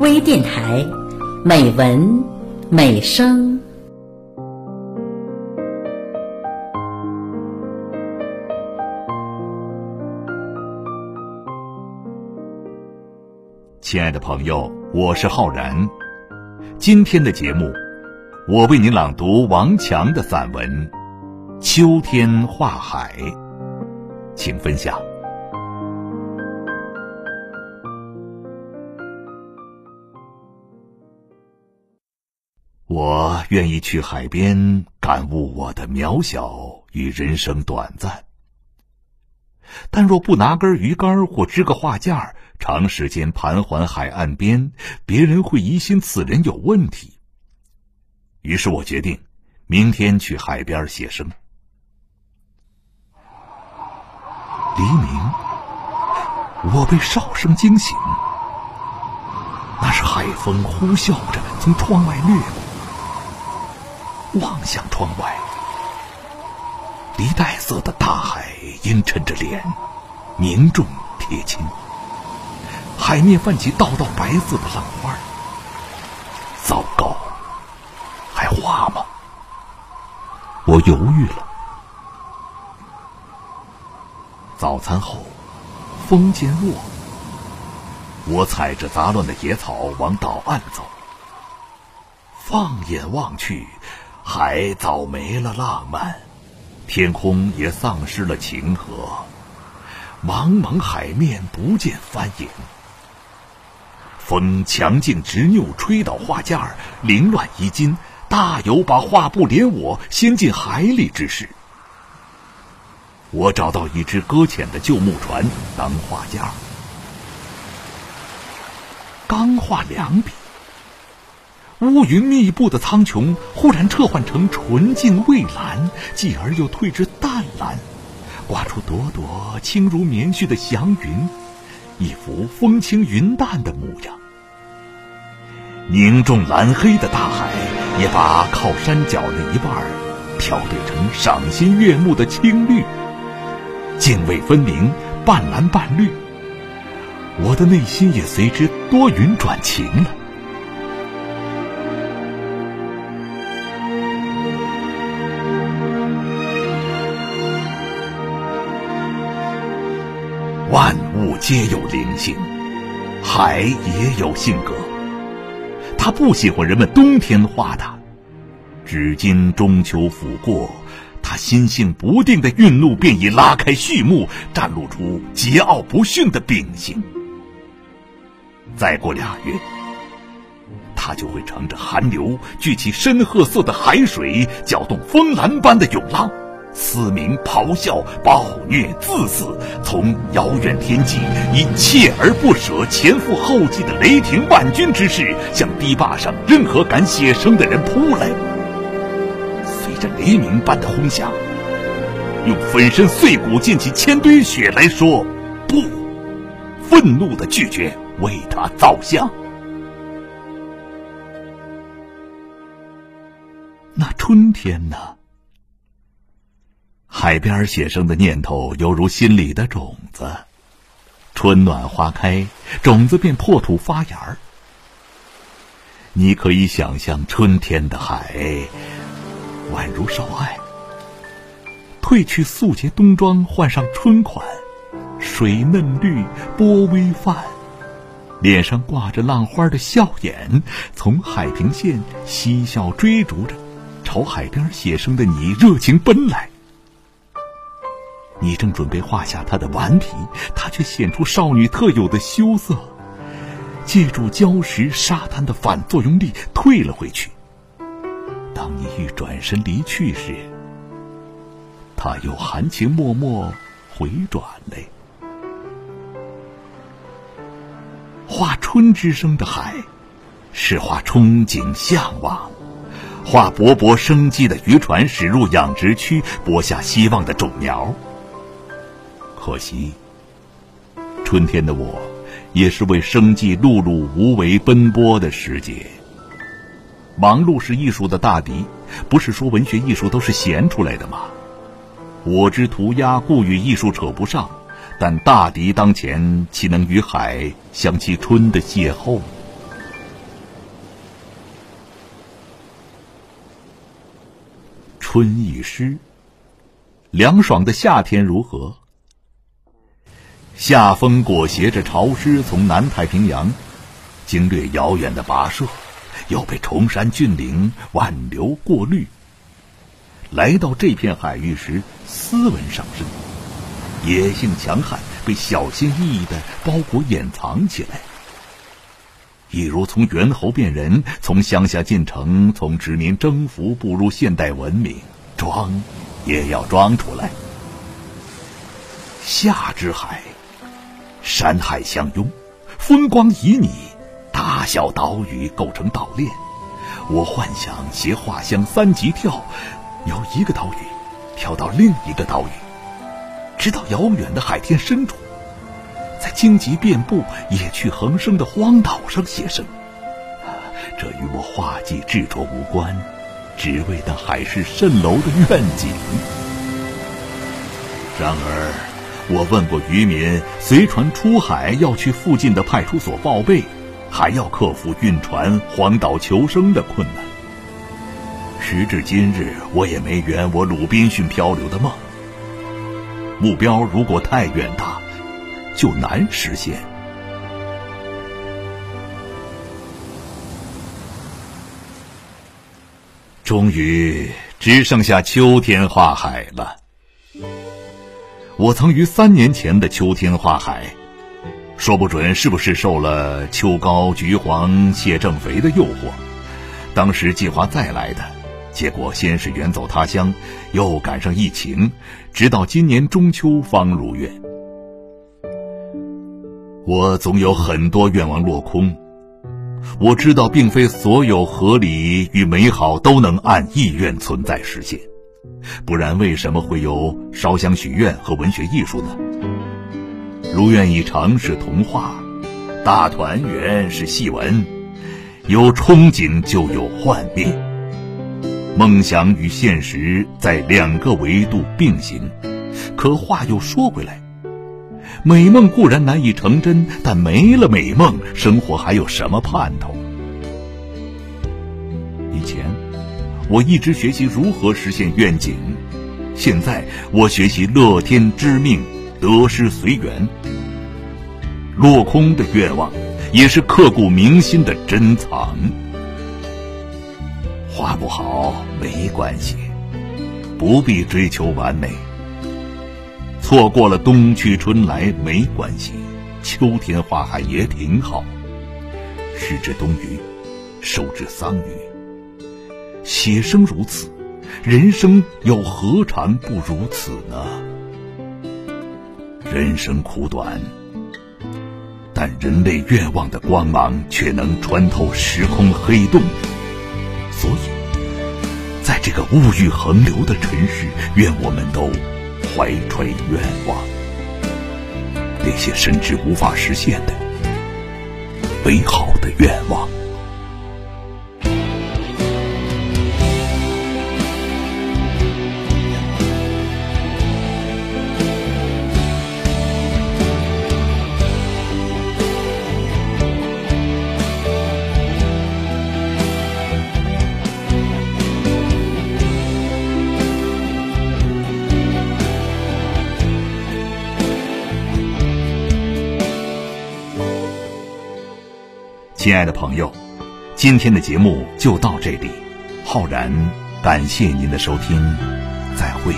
微电台，美文美声。亲爱的朋友，我是浩然。今天的节目，我为您朗读王强的散文《秋天画海》，请分享。我愿意去海边感悟我的渺小与人生短暂，但若不拿根鱼竿或支个画架，长时间盘桓海岸边，别人会疑心此人有问题。于是我决定明天去海边写生。黎明，我被哨声惊醒，那是海风呼啸着从窗外掠过。望向窗外，梨带色的大海阴沉着脸，凝重铁青。海面泛起道道白色的浪花。糟糕，还画吗？我犹豫了。早餐后，风渐弱，我踩着杂乱的野草往岛岸走。放眼望去。海早没了浪漫，天空也丧失了晴和，茫茫海面不见帆影。风强劲执拗，吹倒画架，凌乱衣襟，大有把画布连我掀进海里之势。我找到一只搁浅的旧木船当画架，刚画两笔。乌云密布的苍穹忽然撤换成纯净蔚蓝，继而又退至淡蓝，挂出朵朵轻如棉絮的祥云，一幅风轻云淡的模样。凝重蓝黑的大海也把靠山脚的一半儿调对成赏心悦目的青绿，泾渭分明，半蓝半绿。我的内心也随之多云转晴了。万物皆有灵性，海也有性格。他不喜欢人们冬天画它，至今中秋甫过，他心性不定的愠怒便已拉开序幕，展露出桀骜不驯的秉性。再过俩月，他就会乘着寒流，聚起深褐色的海水，搅动风澜般的涌浪。嘶鸣、咆哮、暴虐、自私，从遥远天际以锲而不舍、前赴后继的雷霆万钧之势，向堤坝上任何敢写生的人扑来。随着雷鸣般的轰响，用粉身碎骨溅起千堆雪来说不，愤怒的拒绝为他造像。那春天呢？海边写生的念头犹如心里的种子，春暖花开，种子便破土发芽儿。你可以想象春天的海，宛如少爱，褪去素洁冬装，换上春款，水嫩绿，波微泛，脸上挂着浪花的笑颜，从海平线嬉笑追逐着，朝海边写生的你热情奔来。你正准备画下她的顽皮，她却显出少女特有的羞涩，借助礁石、沙滩的反作用力退了回去。当你欲转身离去时，她又含情脉脉回转嘞。画春之声的海，是画憧憬向往；画勃勃生机的渔船驶入养殖区，播下希望的种苗。可惜，春天的我，也是为生计碌碌无为奔波的时节。忙碌是艺术的大敌，不是说文学艺术都是闲出来的吗？我之涂鸦，故与艺术扯不上。但大敌当前，岂能与海相期春的邂逅？春已诗，凉爽的夏天如何？夏风裹挟着潮湿，从南太平洋经略遥远的跋涉，又被崇山峻岭挽流过滤。来到这片海域时，斯文上身，野性强悍被小心翼翼的包裹掩藏起来。一如从猿猴变人，从乡下进城，从殖民征服步入现代文明，装也要装出来。夏之海，山海相拥，风光旖旎，大小岛屿构成岛链。我幻想携画箱三级跳，由一个岛屿跳到另一个岛屿，直到遥远的海天深处。在荆棘遍布、野趣横生的荒岛上写生，这与我画技执着无关，只为那海市蜃楼的愿景。然而，我问过渔民，随船出海要去附近的派出所报备，还要克服运船荒岛求生的困难。时至今日，我也没圆我鲁滨逊漂流的梦。目标如果太远大。就难实现。终于只剩下秋天画海了。我曾于三年前的秋天画海，说不准是不是受了秋高菊黄蟹正肥的诱惑。当时计划再来的，结果先是远走他乡，又赶上疫情，直到今年中秋方如愿。我总有很多愿望落空，我知道并非所有合理与美好都能按意愿存在实现，不然为什么会有烧香许愿和文学艺术呢？如愿以偿是童话，大团圆是戏文，有憧憬就有幻灭，梦想与现实在两个维度并行。可话又说回来。美梦固然难以成真，但没了美梦，生活还有什么盼头？以前，我一直学习如何实现愿景，现在我学习乐天知命，得失随缘。落空的愿望，也是刻骨铭心的珍藏。画不好没关系，不必追求完美。错过了冬去春来没关系，秋天花海也挺好。失之冬雨，收之桑榆。写生如此，人生又何尝不如此呢？人生苦短，但人类愿望的光芒却能穿透时空黑洞。所以，在这个物欲横流的尘世，愿我们都。怀揣愿望，那些甚至无法实现的美好的愿望。亲爱的朋友，今天的节目就到这里。浩然，感谢您的收听，再会。